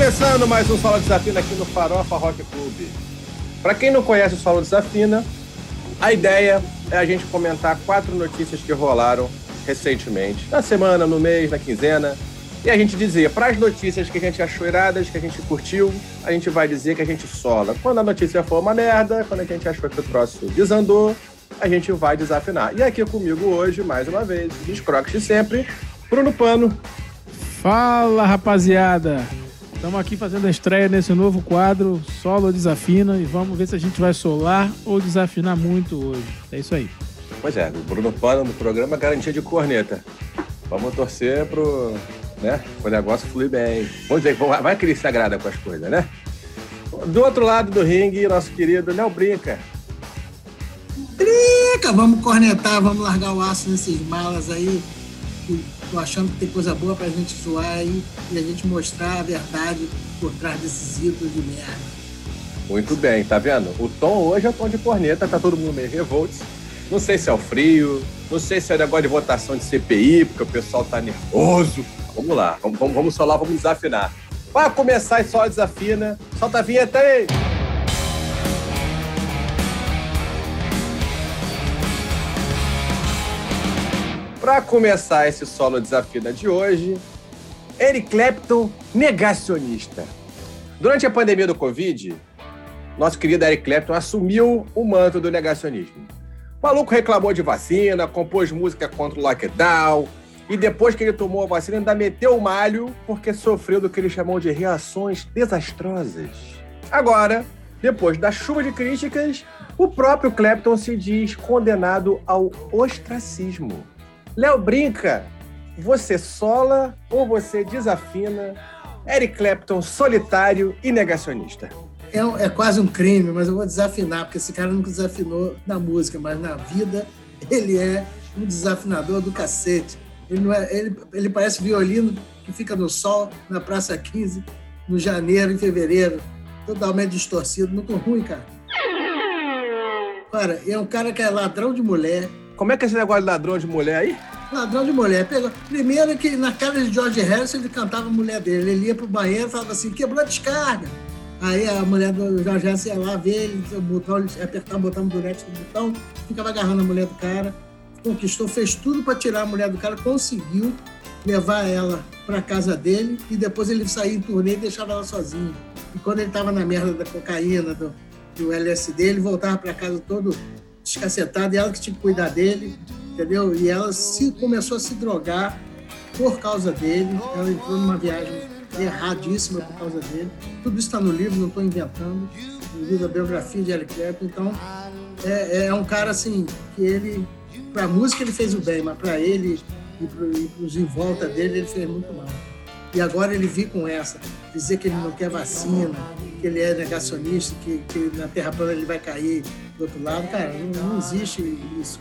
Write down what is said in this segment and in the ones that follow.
Começando mais um Solo Desafina aqui no Farofa Rock Clube. Para quem não conhece o Solo Desafina, a ideia é a gente comentar quatro notícias que rolaram recentemente, na semana, no mês, na quinzena, e a gente dizer para as notícias que a gente achou iradas, que a gente curtiu, a gente vai dizer que a gente sola. Quando a notícia for uma merda, quando a gente achou que o troço desandou, a gente vai desafinar. E aqui comigo hoje, mais uma vez, os croques de sempre, Bruno Pano. Fala, rapaziada! Estamos aqui fazendo a estreia nesse novo quadro, Solo Desafina, e vamos ver se a gente vai solar ou desafinar muito hoje. É isso aí. Pois é, o Bruno Pano no programa garantia de corneta. Vamos torcer pro, né, o negócio fluir bem. Vamos ver, vai que ele se agrada com as coisas, né? Do outro lado do ringue, nosso querido Léo Brinca. Brinca! Vamos cornetar, vamos largar o aço nesses malas aí Tô achando que tem coisa boa pra gente zoar aí e a gente mostrar a verdade por trás desses ídolos de merda. Muito bem, tá vendo? O tom hoje é o tom de corneta, tá todo mundo meio revolto. Não sei se é o frio, não sei se é o negócio de votação de CPI, porque o pessoal tá nervoso. Vamos lá, vamos, vamos, vamos solar, vamos desafinar. Para começar, só desafina. Solta a vinheta aí! Para começar esse solo desafina de hoje, Eric Clapton negacionista. Durante a pandemia do Covid, nosso querido Eric Clapton assumiu o manto do negacionismo. O maluco reclamou de vacina, compôs música contra o lockdown, e depois que ele tomou a vacina, ainda meteu o malho porque sofreu do que ele chamou de reações desastrosas. Agora, depois da chuva de críticas, o próprio Clapton se diz condenado ao ostracismo. Léo Brinca, você sola ou você desafina? Eric Clapton, solitário e negacionista. É, é, quase um crime, mas eu vou desafinar, porque esse cara nunca desafinou na música, mas na vida ele é um desafinador do cacete. Ele, não é, ele, ele parece violino que fica no sol, na Praça 15, no janeiro, em fevereiro, totalmente distorcido, muito ruim, cara. Cara, é um cara que é ladrão de mulher, como é que é esse negócio de ladrão de mulher aí? Ladrão de mulher. Pegou. Primeiro que na casa de George Harrison ele cantava a mulher dele. Ele ia pro banheiro e falava assim, quebrou a descarga. Aí a mulher do George Harrison ia lá ver ele, botão, ele apertava o botão do do botão, ficava agarrando a mulher do cara. Conquistou, fez tudo para tirar a mulher do cara, conseguiu levar ela para casa dele e depois ele saía em turnê e deixava ela sozinha. E quando ele estava na merda da cocaína, do, do LSD, ele voltava para casa todo descacetada, e ela que tinha que cuidar dele, entendeu? E ela se, começou a se drogar por causa dele, ela entrou numa viagem erradíssima por causa dele. Tudo isso está no livro, não estou inventando. No livro, a biografia de Eric Clapton. Então, é, é um cara assim, que ele, para a música ele fez o bem, mas para ele e para os em volta dele, ele fez muito mal. E agora ele vir com essa, dizer que ele não quer vacina, que ele é negacionista, que, que na Terra plana ele vai cair do outro lado, cara, não, não existe isso.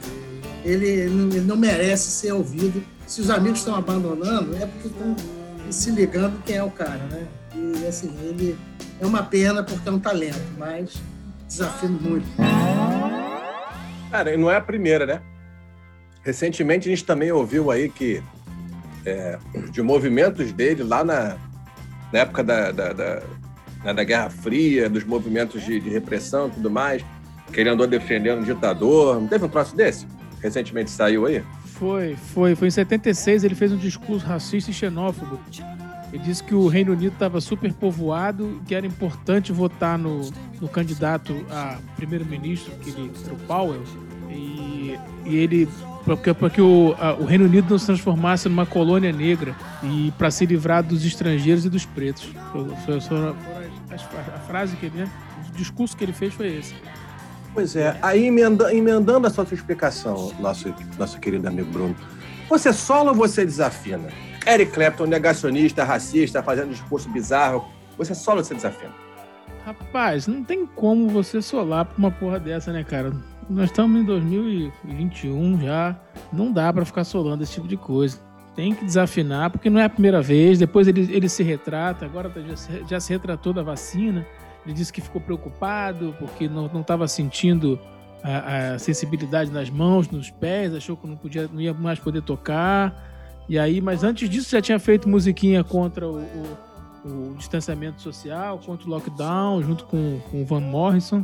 Ele ele não, merece ser ouvido. Se os amigos estão abandonando, é porque estão se ligando quem é o cara, né? E assim, ele é uma pena porque é um talento, mas desafio muito. Cara, não é a primeira, né? Recentemente a gente também ouviu aí que é, de movimentos dele lá na, na época da, da, da, né, da, Guerra Fria, dos movimentos de, de repressão e tudo mais, que ele andou defendendo o ditador. Não teve um troço desse? Recentemente saiu aí? Foi, foi. Foi em 76, ele fez um discurso racista e xenófobo. Ele disse que o Reino Unido estava super povoado, que era importante votar no, no candidato a primeiro-ministro, que ele era o Powell, e, e ele porque, porque o, a, o Reino Unido não se transformasse numa colônia negra e para se livrar dos estrangeiros e dos pretos. Foi, foi, foi a, frase que ele, né? O discurso que ele fez foi esse. Pois é, aí emenda, emendando a sua explicação, nosso, nosso querido amigo Bruno, você sola ou você desafina? Eric Clapton, negacionista, racista, fazendo discurso bizarro, você sola ou você desafina? Rapaz, não tem como você solar pra uma porra dessa, né, cara? nós estamos em 2021 já. Não dá para ficar solando esse tipo de coisa. Tem que desafinar, porque não é a primeira vez. Depois ele, ele se retrata, agora já se, já se retratou da vacina. Ele disse que ficou preocupado porque não estava sentindo a, a, sensibilidade nas mãos, nos pés, achou que não, podia, não ia mais poder tocar. E aí, mas antes disso já tinha feito musiquinha contra o, o, o distanciamento social, contra o lockdown, junto com, com o Van Morrison.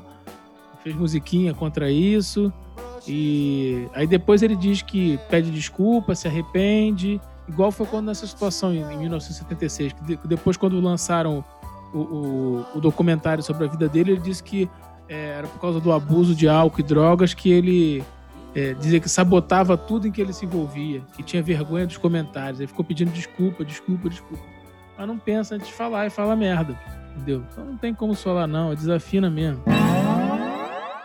Fez musiquinha contra isso. E aí depois ele diz que pede desculpa, se arrepende. Igual foi quando nessa situação em, em 1976, que depois quando lançaram o, o, o, documentário sobre a vida dele, ele disse que é, era por causa do abuso de álcool e drogas que ele é, dizia que sabotava tudo em que ele se envolvia, que tinha vergonha dos comentários. Ele ficou pedindo desculpa, desculpa, desculpa. Mas não pensa antes de falar e fala merda. Entendeu? Então não tem como falar, não, é desafina mesmo.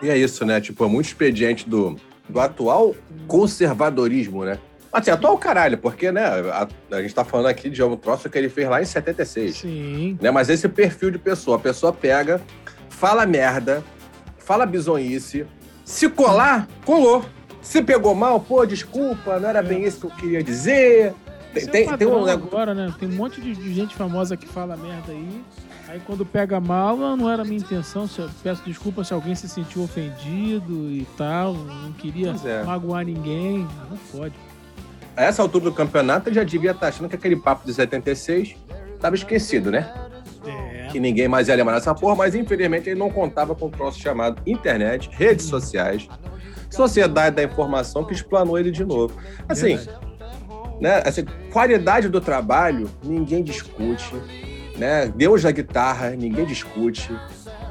E é isso, né? Tipo, é muito expediente do, do atual conservadorismo, né? Assim, atual caralho, porque, né, a, a, gente tá falando aqui de um troço que ele fez lá em 76. Sim. Né, mas esse perfil de pessoa, a pessoa pega, fala merda, fala bizonhice, se colar, colou. Se pegou mal, pô, desculpa, não era bem isso que eu queria dizer. Tem, tem, é tem um agora, né? Tem um monte de, de, gente famosa que fala merda aí. Aí quando pega mal, não era a minha intenção. peço desculpa se alguém se sentiu ofendido e tal. Não queria é. magoar ninguém. Não pode. A essa altura do campeonato, ele já devia estar achando que aquele papo de 76 estava esquecido, né? É. Que ninguém mais ia lembrar dessa porra, mas infelizmente ele não contava com um troço chamado internet, redes sociais, sociedade da informação que explanou ele de novo. Assim, né? Assim, qualidade do trabalho, ninguém discute né? Deus da guitarra, ninguém discute.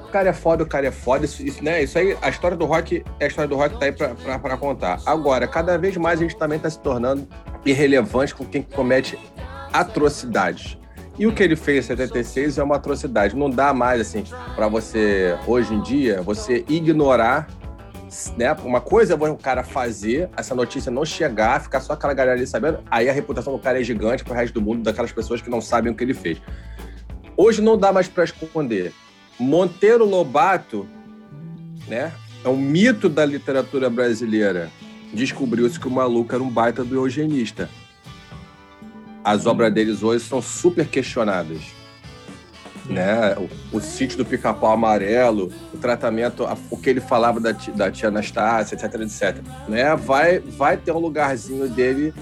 O cara é foda, o cara é foda. Isso, isso, né? isso aí, a história do rock, a história do rock tá aí pra, pra, pra contar. Agora, cada vez mais a gente também tá se tornando irrelevante com quem comete atrocidades. E o que ele fez em 76 é uma atrocidade. Não dá mais, assim, para você, hoje em dia, você ignorar né? Uma coisa é o cara fazer, essa notícia não chegar, ficar só aquela galera ali sabendo, aí a reputação do cara é gigante pro resto do mundo, daquelas pessoas que não sabem o que ele fez. Hoje não dá mais para esconder. Monteiro Lobato, né, é um mito da literatura brasileira. Descobriu-se que o maluco era um baita do eugenista. As obras deles hoje são super questionadas. Né? O, o sítio do pica-pau amarelo, o tratamento, o que ele falava da, da tia Anastácia, etc, etc. Né? Vai, vai ter um lugarzinho dele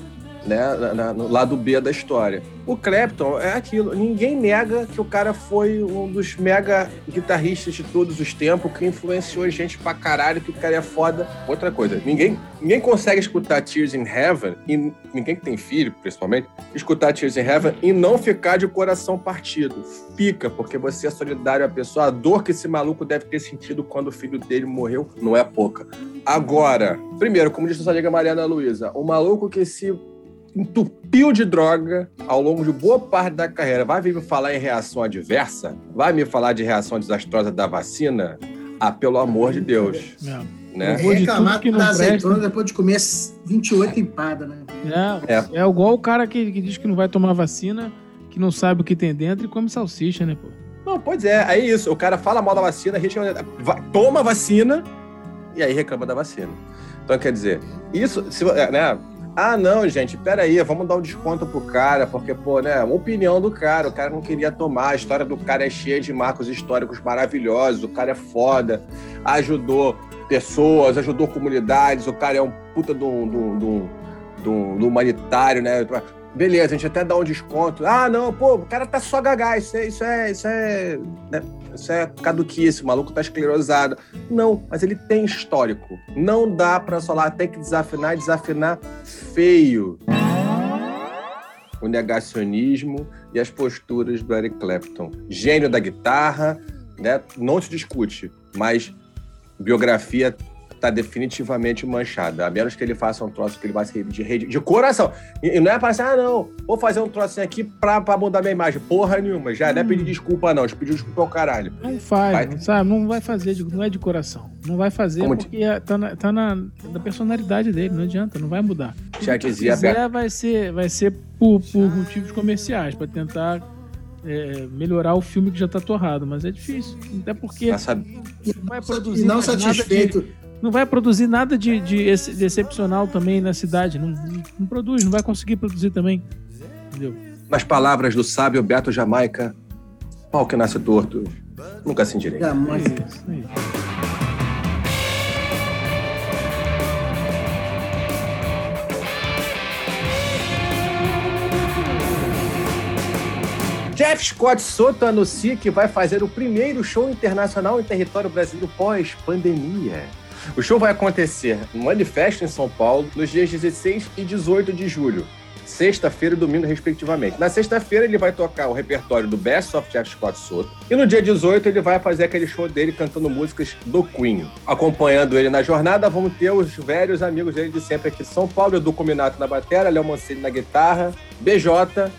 né, na, na, no lado B da história. O Clapton é aquilo, ninguém nega que o cara foi um dos mega guitarristas de todos os tempos, que influenciou gente pra caralho, que o cara é foda. Outra coisa, ninguém, ninguém consegue escutar Tears in Heaven, e ninguém que tem filho, principalmente, escutar Tears in Heaven e não ficar de coração partido. Fica, porque você é solidário à pessoa, a dor que esse maluco deve ter sentido quando o filho dele morreu não é pouca. Agora, primeiro, como disse a amiga Mariana Luísa, o maluco que se entupiu de droga ao longo de boa parte da carreira. Vai vir me falar em reação adversa? Vai me falar de reação desastrosa da vacina? Ah, pelo amor de Deus. É. Né? Vou reclamar que da azeitona depois de comer 28 empadas, né? É, é. é igual o cara que, que diz que não vai tomar vacina, que não sabe o que tem dentro e come salsicha, né, pô? Não, pois é, é isso. O cara fala mal da vacina, toma vacina e aí reclama da vacina. Então, quer dizer, isso, se, né, ah, não, gente, peraí, vamos dar um desconto pro cara, porque, pô, né, opinião do cara, o cara não queria tomar, a história do cara é cheia de marcos históricos maravilhosos, o cara é foda, ajudou pessoas, ajudou comunidades, o cara é um puta do, do, do, do humanitário, né? Beleza, a gente até dá um desconto. Ah, não, pô, o cara tá só gagá, isso é, isso é, isso é, né? isso é caduquice, o maluco tá esclerosado. Não, mas ele tem histórico. Não dá pra falar, tem que desafinar e desafinar feio. O negacionismo e as posturas do Eric Clapton. Gênio da guitarra, né? Não se discute, mas biografia tá definitivamente manchada. A menos que ele faça um troço que ele vai ser de rede de coração. E, e não é para assim, ah, não, vou fazer um troço aqui pra, pra mudar minha imagem. Porra nenhuma. Já hum. não é pedir hum. desculpa, não. Pedir desculpa ao caralho. Não faz, vai... não, sabe? Não vai fazer, não é de coração. Não vai fazer Como porque te... tá, na, tá na, na, personalidade dele, não adianta, não vai mudar. Já dizia. Se quiser, vai ser, vai ser por, por motivos comerciais, para tentar é, melhorar o filme que já tá torrado, mas é difícil. Até porque não vai produzir. E não satisfeito. De, não vai produzir nada de, de, de excepcional também na cidade. Não, não, produz, não vai conseguir produzir também. Entendeu? Nas palavras do sábio Beto Jamaica, pau que nasce torto, nunca se endireita. Jamais. É isso, é isso. Jeff Scott Soto anuncia que vai fazer o primeiro show internacional em território brasileiro pós-pandemia. O show vai acontecer no Manifesto em São Paulo nos dias 16 e 18 de julho, sexta-feira e domingo, respectivamente. Na sexta-feira, ele vai tocar o repertório do Best of Jeff Scott Soto. E no dia 18, ele vai fazer aquele show dele cantando músicas do Queen. Acompanhando ele na jornada, vamos ter os velhos amigos dele de sempre aqui de São Paulo, Edu Cominato na bateria, Léo Mancini na guitarra, BJ,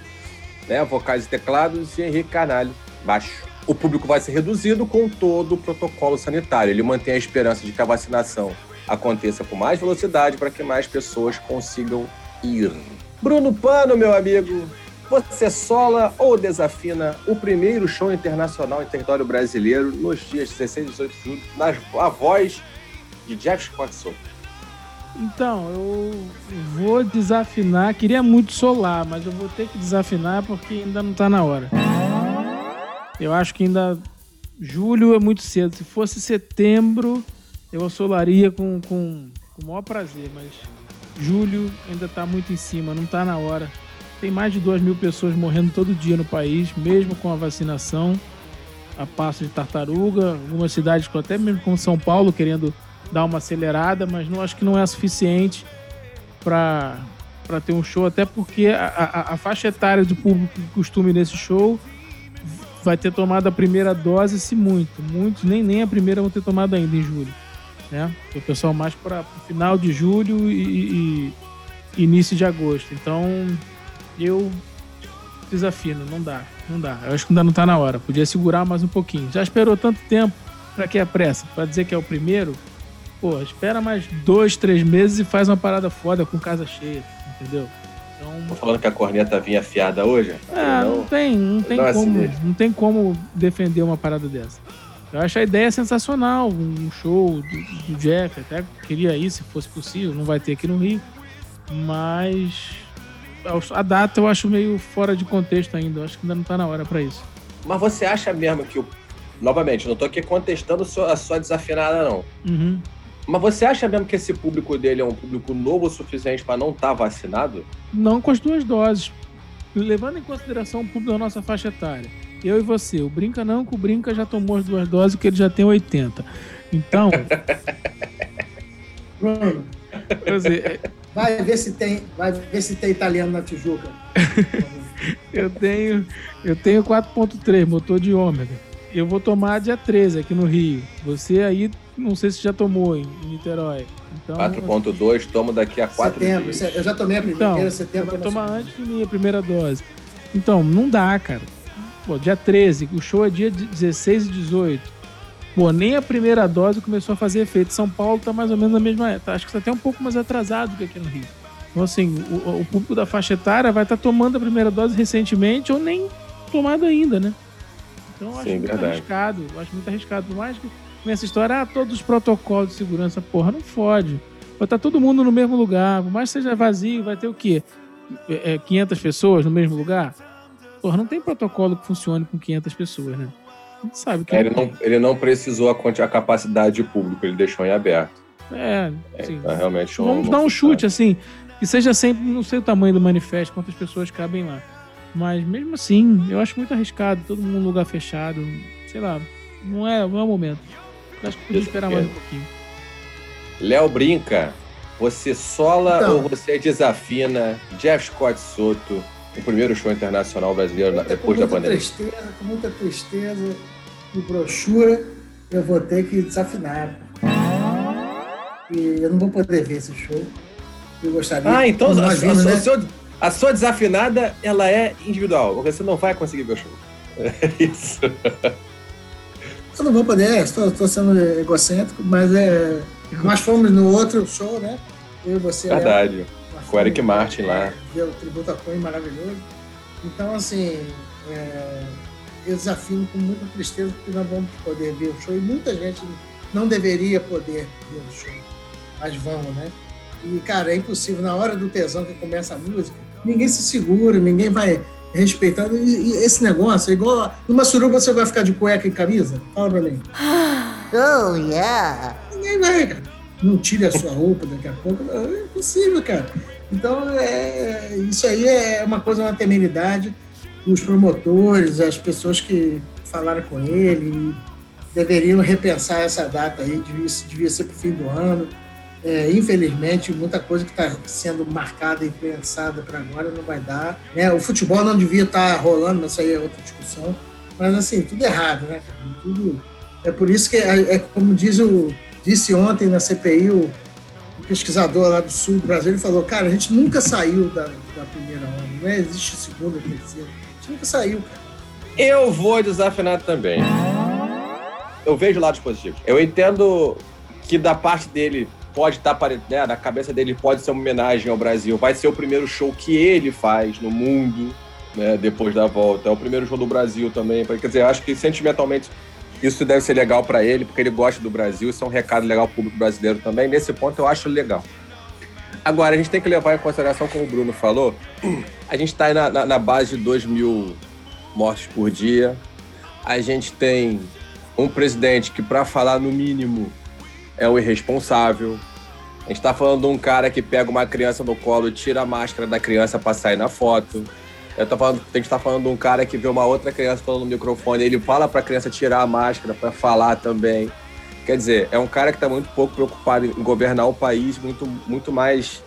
né, vocais e teclados, e Henrique Carnalho, baixo o público vai ser reduzido com todo o protocolo sanitário. Ele mantém a esperança de que a vacinação aconteça com mais velocidade para que mais pessoas consigam ir. Bruno Pano, meu amigo, você sola ou desafina o primeiro show internacional em território brasileiro nos dias 16 e 18 de julho, na a voz de Jeff Soto? Então, eu vou desafinar. Queria muito solar, mas eu vou ter que desafinar porque ainda não está na hora. Eu acho que ainda. Julho é muito cedo. Se fosse setembro, eu assolaria com, com, com o maior prazer, mas julho ainda está muito em cima, não está na hora. Tem mais de 2 mil pessoas morrendo todo dia no país, mesmo com a vacinação, a passo de tartaruga. Algumas cidades, até mesmo como São Paulo, querendo dar uma acelerada, mas não acho que não é suficiente para ter um show, até porque a, a, a faixa etária do público que costuma nesse show vai ter tomado a primeira dose, se muito. Muitos nem, nem a primeira vão ter tomado ainda em julho. Né? O pessoal mais para final de julho e, e, início de agosto. Então, eu desafino, não dá, não dá. Eu acho que ainda não está na hora. Podia segurar mais um pouquinho. Já esperou tanto tempo, para que a pressa? Para dizer que é o primeiro? Pô, espera mais dois, três meses e faz uma parada foda com casa cheia, entendeu? Então, falando que a corneta vinha afiada hoje? É, não, não tem, não tem, não como, assim não tem como defender uma parada dessa. Eu acho a ideia sensacional, um show do, do Jeff, até queria ir se fosse possível, não vai ter aqui no Rio, mas a data eu acho meio fora de contexto ainda, eu acho que ainda não está na hora para isso. Mas você acha mesmo que o novamente, não estou aqui contestando a sua desafinada, não. Uhum. Mas você acha mesmo que esse público dele é um público novo o suficiente para não estar tá vacinado? Não com as duas doses. Levando em consideração o público da nossa faixa etária. Eu e você. O Brinca não, que o Brinca já tomou as duas doses, que ele já tem 80. Então. Bruno, é, vai ver se tem, vai ver se tem italiano na Tijuca. eu tenho, eu tenho 4.3 motor de ômega. Eu vou tomar dia 13 aqui no Rio. Você aí não sei se já tomou em, Niterói. Então, 4.2, tomo daqui a 4 setembro, dias. Eu já tomei a primeira, então, setembro. Vou tomar antes de mim a primeira dose. Então, não dá, cara. Pô, dia 13, o show é dia 16 e 18. Pô, nem a primeira dose começou a fazer efeito. São Paulo tá mais ou menos na mesma época. Acho que está até um pouco mais atrasado que aqui no Rio. Então, assim, o, o público da faixa etária vai estar tá tomando a primeira dose recentemente ou nem tomado ainda, né? Então, eu acho Sim, muito verdade. arriscado. Eu acho muito arriscado. Por mais que nessa história, ah, todos os protocolos de segurança, porra, não fode. Vai estar todo mundo no mesmo lugar, por mais que seja vazio, vai ter o quê? É, 500 é, pessoas no mesmo lugar? Porra, não tem protocolo que funcione com 500 pessoas, né? A gente sabe que. É, ele, não, ele não precisou a, a capacidade de público, ele deixou em aberto. É, sim. É, realmente Vamos dar um chute, assim, que seja sempre, não sei o tamanho do manifesto, quantas pessoas cabem lá. Mas mesmo assim, eu acho muito arriscado, todo mundo no lugar fechado, sei lá, não é, não é o momento. Acho que podia esperar mais um pouquinho. Léo brinca. Você sola então, ou você desafina Jeff Scott Soto, o primeiro show internacional brasileiro depois da pandemia? Tristeza, com muita tristeza e brochura, eu vou ter que desafinar. E eu não vou poder ver esse show. Eu gostaria. Ah, então a, vimos, a, né? sua, a, sua, desafinada ela é individual. Você não vai conseguir ver o show. É isso. Eu não vou poder, estou sendo egocêntrico, mas é. Nós fomos no outro show, né? Eu e você. Verdade. Com o Eric Martin lá. Ver o tributo a Queen maravilhoso. Então, assim, é, eu desafio com muita tristeza porque nós vamos poder ver o show e muita gente não deveria poder ver o show, mas vamos, né? E, cara, é impossível. Na hora do tesão que começa a música, ninguém se segura, ninguém vai respeitando. E, e esse negócio é igual. Numa suruba você vai ficar de cueca e camisa? Fala pra mim. Oh, yeah! Ninguém vai, cara. Não tire a sua roupa daqui a pouco. É impossível, cara. Então, é, isso aí é uma coisa, uma temeridade. os promotores, as pessoas que falaram com ele, deveriam repensar essa data aí, devia, devia ser para o fim do ano. É, infelizmente, muita coisa que está sendo marcada e pensada para agora não vai dar. Né? O futebol não devia estar tá rolando, mas isso aí é outra discussão. Mas, assim, tudo errado, né? Tudo... É por isso que, é, é como diz o, disse ontem na CPI o, o, pesquisador lá do sul do Brasil, ele falou, cara, a gente nunca saiu da, da primeira onda, não existe segunda, terceira. A gente nunca saiu, cara. Eu vou desafinar também. Eu vejo lados positivos. Eu entendo que da parte dele pode estar, tá né, na cabeça dele pode ser uma homenagem ao Brasil. Vai ser o primeiro show que ele faz no mundo, né, depois da volta. É o primeiro show do Brasil também. Quer dizer, acho que sentimentalmente isso deve ser legal para ele, porque ele gosta do Brasil. Isso é um recado legal pro público brasileiro também. Nesse ponto eu acho legal. Agora, a gente tem que levar em consideração, como o Bruno falou, a gente está na, na, na base de 2 mil mortes por dia. A gente tem um presidente que, para falar no mínimo, é o irresponsável. A gente está falando de um cara que pega uma criança no colo tira a máscara da criança para sair na foto. Eu tô falando, a gente está falando de um cara que vê uma outra criança falando no microfone, ele fala para a criança tirar a máscara para falar também. Quer dizer, é um cara que está muito pouco preocupado em governar o país, muito, muito mais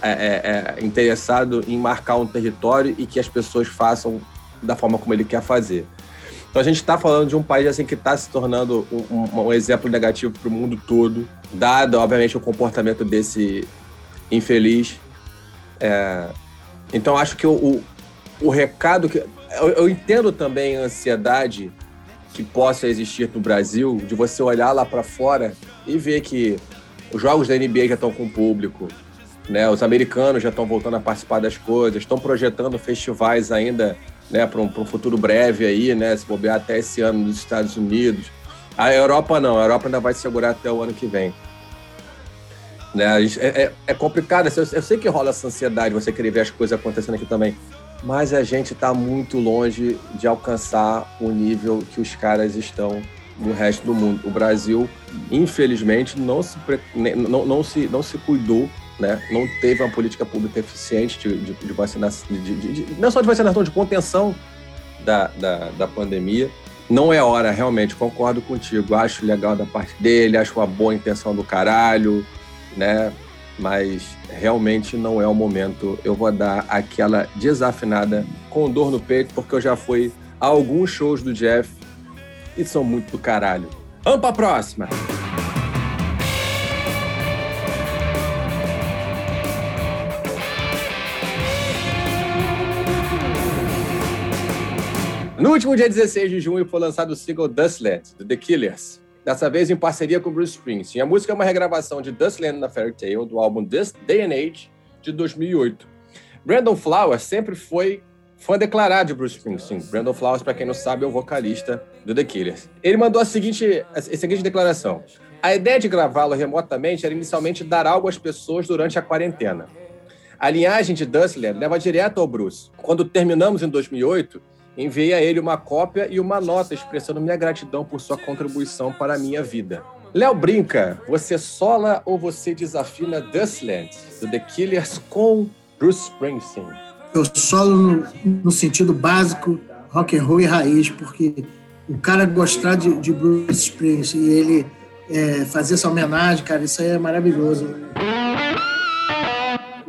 é, é, é, interessado em marcar um território e que as pessoas façam da forma como ele quer fazer. Então a gente está falando de um país assim que está se tornando um, um, exemplo negativo para o mundo todo, dado obviamente o comportamento desse infeliz. É... Então acho que o, o, o recado que eu, eu, entendo também a ansiedade que possa existir no Brasil de você olhar lá para fora e ver que os jogos da NBA já estão com público, né? Os americanos já estão voltando a participar das coisas, estão projetando festivais ainda né, para um, um, futuro breve aí, né, se bobear até esse ano nos Estados Unidos. A Europa não, a Europa ainda vai segurar até o ano que vem. Né, é, é, é complicado, eu, eu, sei que rola essa ansiedade, você querer ver as coisas acontecendo aqui também, mas a gente está muito longe de alcançar o nível que os caras estão no resto do mundo. O Brasil, infelizmente, não se, não, não se, não se cuidou né? Não teve uma política pública eficiente de, de, de vacinação, de, não só de vacinação, de contenção da, da, da pandemia. Não é hora, realmente, concordo contigo. Acho legal da parte dele, acho uma boa intenção do caralho, né? Mas realmente não é o momento. Eu vou dar aquela desafinada com dor no peito, porque eu já fui a alguns shows do Jeff e são muito do caralho. Vamos pra próxima! No último dia 16 de junho foi lançado o single Dustland, do The Killers. Dessa vez em parceria com Bruce Springsteen. A música é uma regravação de Dustland na Fairy Tale, do álbum This Day and Age, de 2008. Brandon Flowers sempre foi fã declarado de Bruce Springsteen. Brandon Flowers, para quem não sabe, é o vocalista do The Killers. Ele mandou a seguinte, a seguinte declaração. A ideia de gravá-lo remotamente era inicialmente dar algo às pessoas durante a quarentena. A linhagem de Dustland leva direto ao Bruce. Quando terminamos em 2008, Enviei a ele uma cópia e uma nota expressando minha gratidão por sua contribuição para a minha vida. Léo Brinca, você sola ou você desafina Dustland, do The Killers com Bruce Springsteen? Eu solo no, no sentido básico, rock and roll e raiz, porque o cara gostar de, de Bruce Springsteen e ele é, fazer essa homenagem, cara, isso aí é maravilhoso.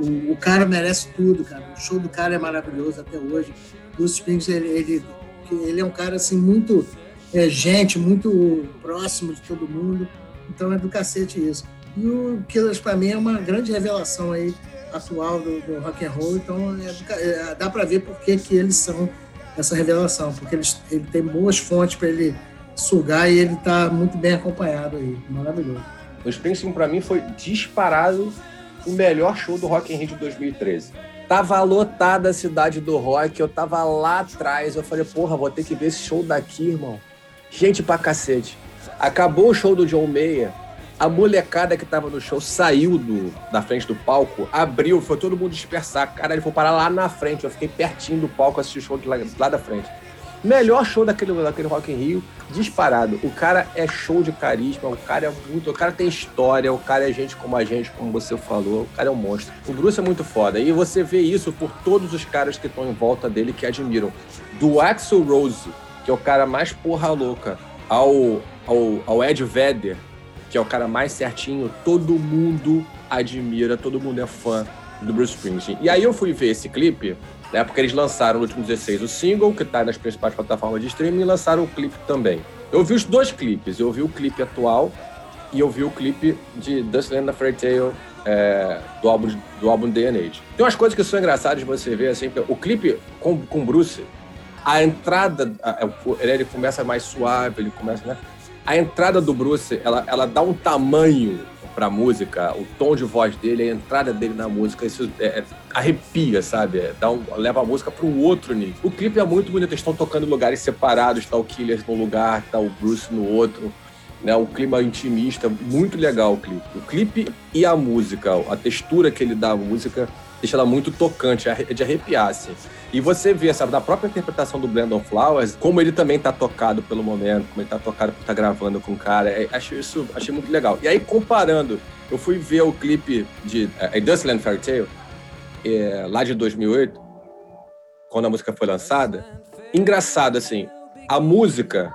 O, o, cara merece tudo, cara. O show do cara é maravilhoso até hoje. Bruce Springsteen, ele, ele, ele é um cara assim muito é, gente, muito próximo de todo mundo. Então é do cacete isso. E o Killers para mim é uma grande revelação aí atual do, do rock and roll. Então é é, dá para ver por que, que eles são essa revelação, porque eles, ele tem boas fontes para ele sugar e ele está muito bem acompanhado aí, maravilhoso. O Springsteen para mim foi disparado o melhor show do Rock in Rio de 2013. Tava lotada a cidade do rock, eu tava lá atrás. Eu falei, porra, vou ter que ver esse show daqui, irmão. Gente pra cacete. Acabou o show do John Mayer, a molecada que tava no show saiu do, da frente do palco, abriu, foi todo mundo dispersar. Cara, ele foi parar lá na frente. Eu fiquei pertinho do palco assistir o show de lá, lá da frente. Melhor show daquele, daquele Rock in Rio, disparado. O cara é show de carisma, o cara é muito. O cara tem história, o cara é gente como a gente, como você falou. O cara é um monstro. O Bruce é muito foda. E você vê isso por todos os caras que estão em volta dele que admiram. Do Axel Rose, que é o cara mais porra louca, ao, ao, ao Ed Vedder, que é o cara mais certinho, todo mundo admira, todo mundo é fã do Bruce Springsteen. E aí eu fui ver esse clipe né? Porque eles lançaram no último 16 o single, que está nas principais plataformas de streaming, e lançaram o clipe também. Eu vi os dois clipes. Eu vi o clipe atual e eu vi o clipe de Dust Land Fairy Tale é, do, álbum, do álbum Day and Age. Tem umas coisas que são engraçadas de você ver, assim, o clipe com, com Bruce, a entrada, a, ele começa mais suave, ele começa, né? A entrada do Bruce, ela, ela dá um tamanho pra música, o tom de voz dele, a entrada dele na música, isso é, é, arrepia, sabe? É, dá um, leva a música para um outro nível. O clipe é muito bonito, eles estão tocando em lugares separados, tá o Killers num lugar, tá o Bruce no outro. Né, um clima intimista, muito legal o clipe. O clipe e a música, a textura que ele dá à música, deixa ela muito tocante, é de arrepiar, assim. E você vê, sabe, na própria interpretação do Brandon Flowers, como ele também tá tocado pelo momento, como ele tá tocado por estar tá gravando com o cara. É, achei isso, achei muito legal. E aí, comparando, eu fui ver o clipe de é, Dustland Fairy Tale, é, lá de 2008, quando a música foi lançada. Engraçado, assim, a música,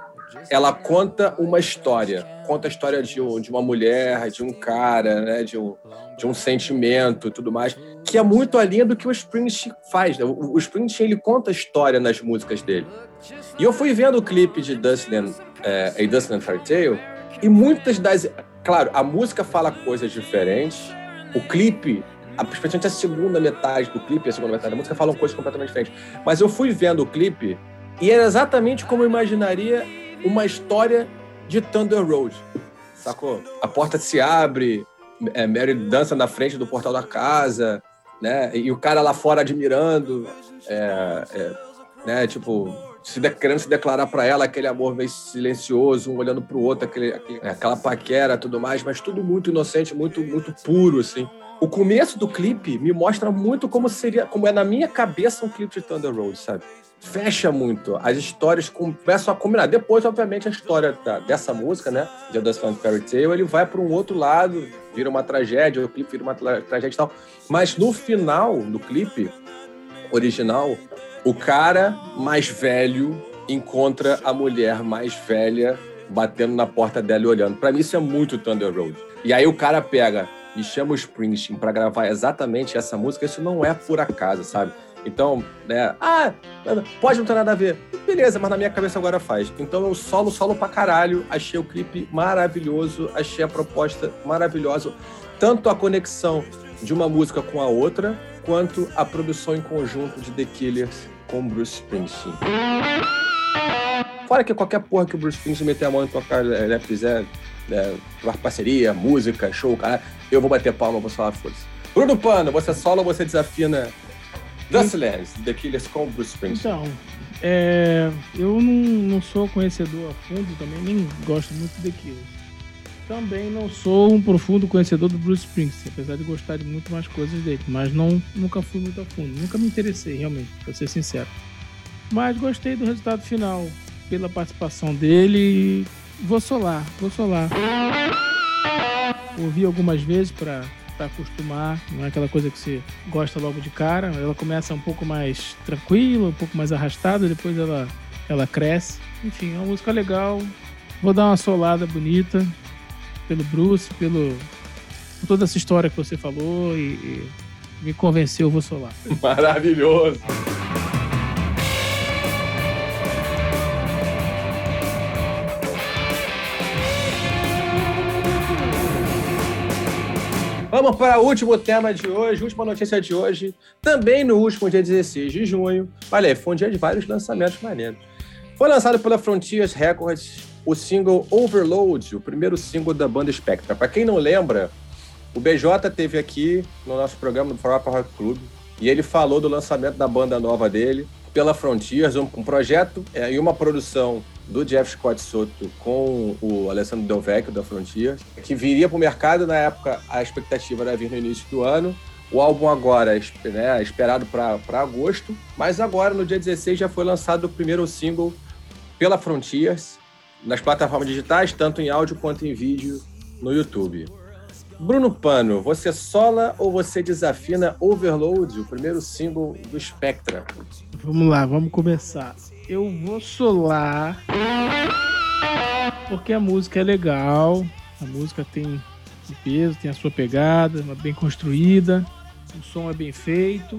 ela conta uma história. Conta a história de, um, de uma mulher, de um cara, né, de um, de um sentimento e tudo mais que é muito além do que o Springsteen faz. Né? O, o Springsteen ele conta a história nas músicas dele. E eu fui vendo o clipe de Dustland, é, A Dustland Fairy Tale, e muitas das. Claro, a música fala coisas diferentes, o clipe, especialmente a segunda metade do clipe a segunda metade da música, falam coisas completamente diferentes. Mas eu fui vendo o clipe e era exatamente como eu imaginaria uma história de Thunder Road. Sacou? A porta se abre, é, Mary dança na frente do portal da casa, né? E o cara lá fora admirando, é, é, né? Tipo, se de, querendo se declarar para ela aquele amor meio silencioso, um olhando para o outro, aquele, aquele, aquela paquera, tudo mais, mas tudo muito inocente, muito muito puro, assim. O começo do clipe me mostra muito como seria, como é na minha cabeça um clipe de Thunder Road, sabe? Fecha muito. As histórias começam a combinar. Depois, obviamente, a história da, dessa música, né? The Dust Fan Fairy Tale, ele vai para um outro lado, vira uma tragédia, o clipe vira uma tragédia e tal. Mas no final do clipe original, o cara mais velho encontra a mulher mais velha batendo na porta dela e olhando. Para mim, isso é muito Thunder Road. E aí o cara pega e chama o Springsteen para gravar exatamente essa música. Isso não é por acaso, sabe? Então, né? Ah, pode não ter nada a ver. Beleza, mas na minha cabeça agora faz. Então eu solo, solo pra caralho. Achei o clipe maravilhoso, achei a proposta maravilhosa. Tanto a conexão de uma música com a outra, quanto a produção em conjunto de The Killers com Bruce Springsteen. Fora que qualquer porra que o Bruce Springsteen meter a mão e tocar, ele né, fizer né, parceria, música, show, cara, eu vou bater palma, vou falar força. Bruno Pano, você solo ou você desafina Dustlands, The Killers com Bruce Springsteen. Então, é, eu não, não sou conhecedor a fundo também, nem gosto muito de Killers. Também não sou um profundo conhecedor do Bruce Springsteen, apesar de gostar de muito mais coisas dele, mas não, nunca fui muito a fundo, nunca me interessei realmente, pra ser sincero. Mas gostei do resultado final, pela participação dele, vou solar, vou solar. Ouvi algumas vezes para para acostumar, não é aquela coisa que você gosta logo de cara. Ela começa um pouco mais tranquila, um pouco mais arrastada, depois ela, ela cresce. Enfim, é uma música legal. Vou dar uma solada bonita pelo Bruce, pelo por toda essa história que você falou e, e me convenceu, vou solar. Maravilhoso. Vamos para o último tema de hoje, última notícia de hoje. Também no último dia 16 de junho. Olha aí, foi um dia de vários lançamentos maneiros. Foi lançado pela Frontiers Records o single Overload, o primeiro single da banda Spectra. Para quem não lembra, o BJ teve aqui no nosso programa do Farofa Rock Club e ele falou do lançamento da banda nova dele pela Frontiers, um, um projeto é, e uma produção do Jeff Scott Soto com o Alessandro Del Vecchio da Frontier, que viria para o mercado na época, a expectativa era vir no início do ano. O álbum agora, né, esperado para agosto, mas agora, no dia 16, já foi lançado o primeiro single pela Frontiers, nas plataformas digitais, tanto em áudio quanto em vídeo no YouTube. Bruno Pano, você sola ou você desafina Overload, o primeiro single do Spectra? Vamos lá, vamos começar. Eu vou solar porque a música é legal, a música tem peso, tem a sua pegada, é bem construída, o som é bem feito,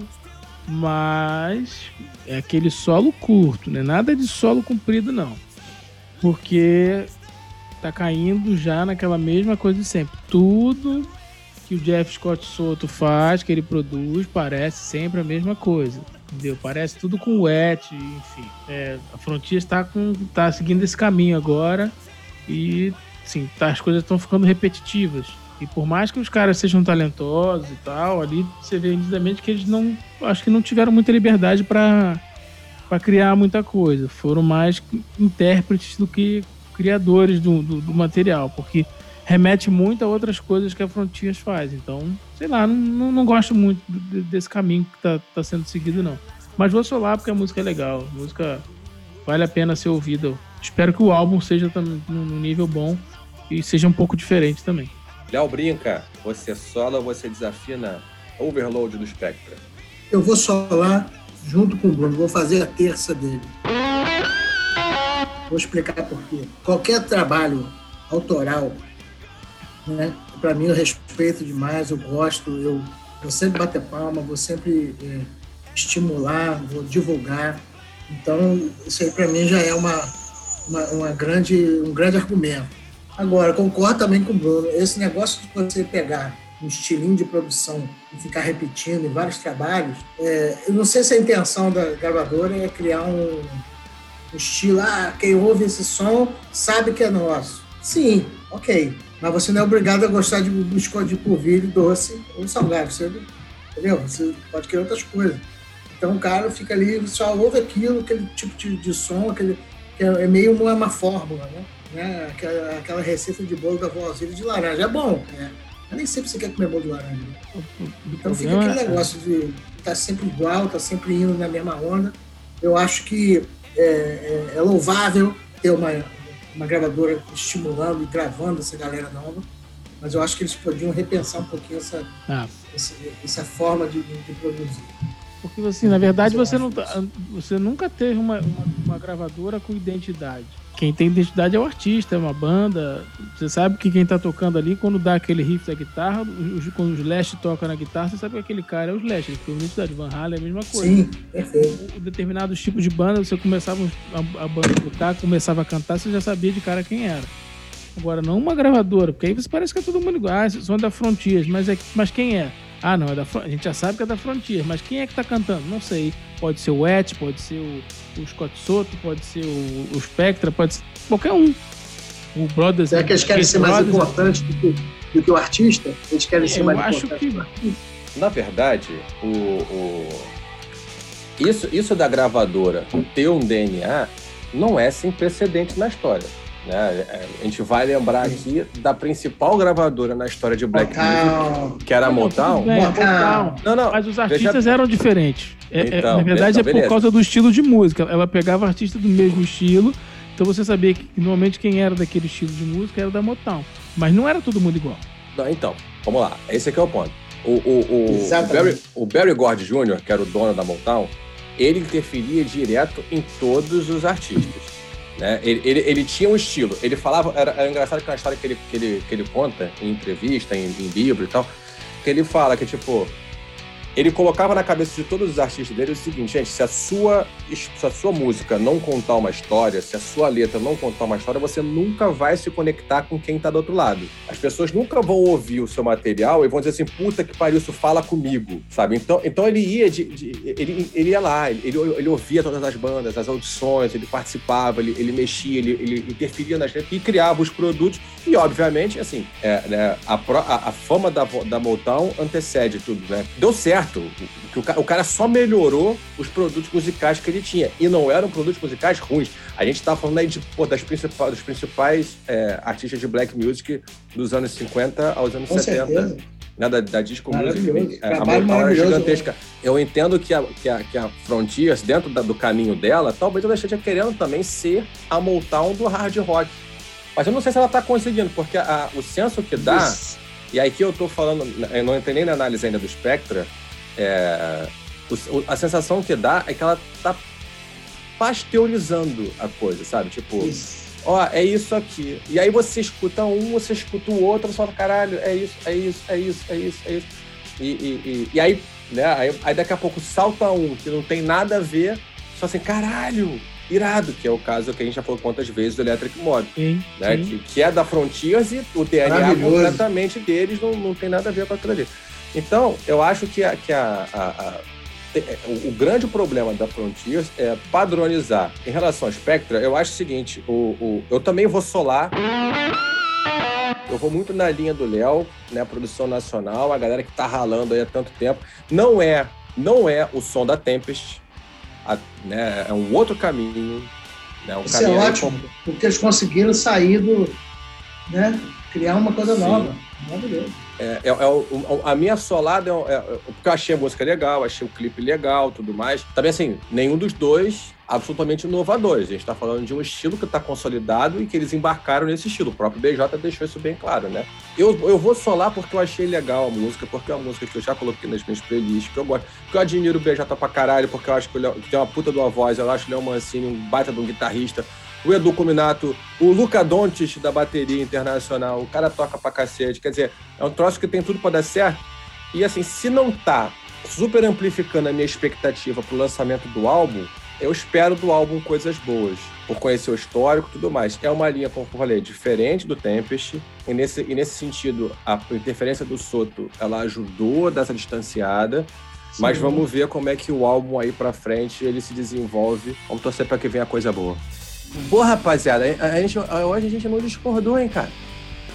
mas é aquele solo curto, né? Nada de solo comprido não. Porque tá caindo já naquela mesma coisa de sempre. Tudo que o Jeff Scott Soto faz, que ele produz, parece sempre a mesma coisa. Entendeu? Parece tudo com wet, enfim. É, a Frontier está com, tá seguindo esse caminho agora e sim, tá, as coisas estão ficando repetitivas. E por mais que os caras sejam talentosos e tal, ali você vê nitidamente que eles não. Acho que não tiveram muita liberdade para criar muita coisa. Foram mais intérpretes do que criadores do, do, do, material, porque remete muito a outras coisas que a Frontiers faz. Então, sei lá, não, não, gosto muito desse caminho que tá, tá sendo seguido, não. Mas vou solar porque a música é legal. A música vale a pena ser ouvida. Espero que o álbum seja num nível bom e seja um pouco diferente também. Léo Brinca, você sola ou você desafina Overload do Spectra? Eu vou solar junto com o Bruno, vou fazer a terça dele. Vou explicar por quê. Qualquer trabalho autoral, né, para mim eu respeito demais, eu gosto, eu vou sempre bater palma, vou sempre é, estimular, vou divulgar. Então, isso aí para mim já é uma, uma, uma, grande, um grande argumento. Agora, concordo também com o Bruno. Esse negócio de você pegar um estilinho de produção e ficar repetindo em vários trabalhos, é, eu não sei se a intenção da gravadora é criar um, um estilo, ah, quem ouve esse som sabe que é nosso. Sim, ok. Mas você não é obrigado a gostar de biscoito de polvilho, doce ou salgado. Você, entendeu? Você pode querer outras coisas. Então o cara fica ali, só ouve aquilo, aquele tipo de, de som, aquele, que é, é meio uma, uma fórmula, né? né? Aquela, aquela, receita de bolo da vozinha de laranja. É bom, né? Mas nem sempre você quer comer bolo de laranja. Então fica aquele negócio de tá sempre igual, tá sempre indo na mesma onda. Eu acho que é, é, é louvável ter uma, uma gravadora estimulando e gravando essa galera nova, mas eu acho que eles podiam repensar um pouquinho essa, ah. essa, essa, forma de, de produzir. Porque assim, na verdade, você, não, tá, você nunca teve uma, uma, uma gravadora com identidade quem tem identidade é o artista, é uma banda. Você sabe que quem tá tocando ali, quando dá aquele riff da guitarra, os, quando os Slash toca na guitarra, você sabe que aquele cara é o Slash, ele tem identidade. Van Halen é a mesma coisa. Sim, perfeito. O, determinados tipos de banda, você começava a, a banda tocar, começava a cantar, você já sabia de cara quem era. Agora, não uma gravadora, porque aí você parece que é todo mundo igual. Ah, são da Frontiers, mas, é, mas quem é? Ah, não, é da, a gente já sabe que é da Frontier, mas quem é que tá cantando? Não sei. Pode ser o Et, pode ser o, o Scott Soto, pode ser o, o Spectra, pode ser qualquer um. O Brothers. Será que eles querem ser mais importantes do que, do que, o artista? Eles querem ser mais acho que... Na verdade, o, o, Isso, isso da gravadora ter um DNA não é sem precedente na história. Né? É, a gente vai lembrar aqui da principal gravadora na história de Black Music, que era a Motown. Bem, Motown. Não, não, Mas os artistas eram diferentes. É, é, então, na verdade, então, é por causa do estilo de música. Ela pegava artistas do mesmo estilo, então você sabia que normalmente quem era daquele estilo de música era da Motown. Mas não era todo mundo igual. Não, então, vamos lá. Esse aqui é o ponto. O, o, o, o, Barry, o Barry Gordy Jr., que era o dono da Motown, ele interferia direto em todos os artistas. Né? Ele, ele, ele, tinha um estilo. Ele falava. Era, era engraçado que na história que ele, que ele, que ele conta em entrevista, em, em livro e tal, que ele fala que, tipo, ele colocava na cabeça de todos os artistas dele o seguinte, gente, se a sua, se a sua música não contar uma história, se a sua letra não contar uma história, você nunca vai se conectar com quem tá do outro lado. As pessoas nunca vão ouvir o seu material e vão dizer assim, puta que pariu, isso fala comigo, sabe? Então, então ele ia de, de ele, ele ia lá, ele, ele ouvia todas as bandas, as audições, ele participava, ele, ele mexia, ele, ele interferia nas letras e criava os produtos e, obviamente, assim, é, né, a, a, a fama da, da Motown antecede tudo, né? Deu certo certo. O, o, cara só melhorou os produtos musicais que ele tinha. E não eram produtos musicais ruins. A gente tá falando aí de, pô, das principais, dos principais é, artistas de black music dos anos 50 aos anos Com 70. Certeza. né, da, da Disco Maravilhoso. Music. A, maravilhoso. gigantesca. Eu entendo que a, que a, que a Frontiers, dentro da- do caminho dela, talvez ela esteja querendo também ser a Motown do hard rock. Mas eu não sei se ela tá conseguindo, porque a- o senso que dá, Isso. e aí que eu tô falando, eu não entrei nem na análise ainda do Spectra, é, o- a sensação que dá é que ela tá pasteurizando a coisa, sabe? Tipo, Isso. ó, é isso aqui. E aí você escuta um, você escuta o outro, você fala, caralho, é isso, é isso, é isso, é isso, é isso. E, e, e, e aí, né, aí, aí daqui a pouco salta um que não tem nada a ver, só assim, caralho, irado, que é o caso que a gente já falou quantas vezes do Electric Mod, Sim, né? sim. Que, que é da Frontiers e o DNA completamente deles não, não tem nada a ver com aquilo ali. Então, eu acho que, a, que a, a- te- o, grande problema da Frontiers é padronizar. Em relação ao Spectra, eu acho o seguinte: o, o- eu também vou solar. Eu vou muito na linha do Léo, né? Produção nacional, a galera que tá ralando aí há tanto tempo. Não é, não é o som da Tempest, a- né? É um outro caminho. Né, um Isso é caminho aí ótimo, porque eles conseguiram sair do. Né, criar uma coisa Sim. nova. É, é- é a minha solada é, é- é- porque eu achei a música legal, achei o clipe legal, tudo mais. Também assim, nenhum dos dois absolutamente inovadores. A gente tá falando de um estilo que tá consolidado e que eles embarcaram nesse estilo. O próprio BJ deixou isso bem claro, né? Eu, eu vou solar porque eu achei legal a música, porque é uma música que eu já coloquei nas minhas playlists, que eu gosto. Porque eu admiro o BJ pra caralho, porque eu acho que, Léo- que tem uma puta de uma voz, eu acho o Léo Mancini um baita de um guitarrista. O Edu Cominato, o Luca Dontes da bateria internacional, o cara toca pra cacete. Quer dizer, é um troço que tem tudo pra dar certo. E assim, se não tá super amplificando a minha expectativa pro lançamento do álbum, eu espero do álbum coisas boas. Por conhecer o histórico e tudo mais. É uma linha, como eu falei, diferente do Tempest. E nesse, e nesse sentido, a interferência do Soto, ela ajudou a dar essa distanciada. Mas Sim. vamos ver como é que o álbum aí pra frente ele se desenvolve. Vamos torcer pra que venha coisa boa. Pô, rapaziada, a, a gente, hoje a gente não discordou, hein, cara?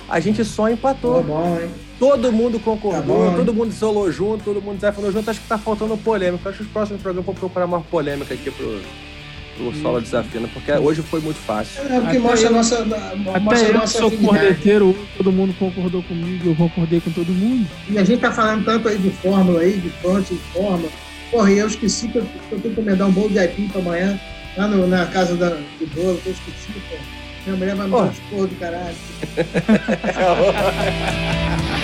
A gente só empatou. Tá bom, hein? Todo mundo concordou, Tá bom, todo mundo isolou junto, todo mundo desafinou junto. Acho que tá faltando polêmica. Acho que os próximos programas vão procurar mais polêmica aqui pro, pro solo desafiando, porque hoje foi muito fácil. É porque Até mostra a eu- nossa, Até mostra a eu que nossa sou corneteiro, todo mundo concordou comigo, eu concordei com todo mundo. E a gente tá falando tanto aí de fórmula aí, de fronte, de forma. Porra, e eu esqueci que eu, que eu tenho que encomendar um bolo de aipim pra amanhã, lá no- na casa da, do bolo, que eu esqueci, pô. Minha mulher vai me Porra. um esporro do caralho.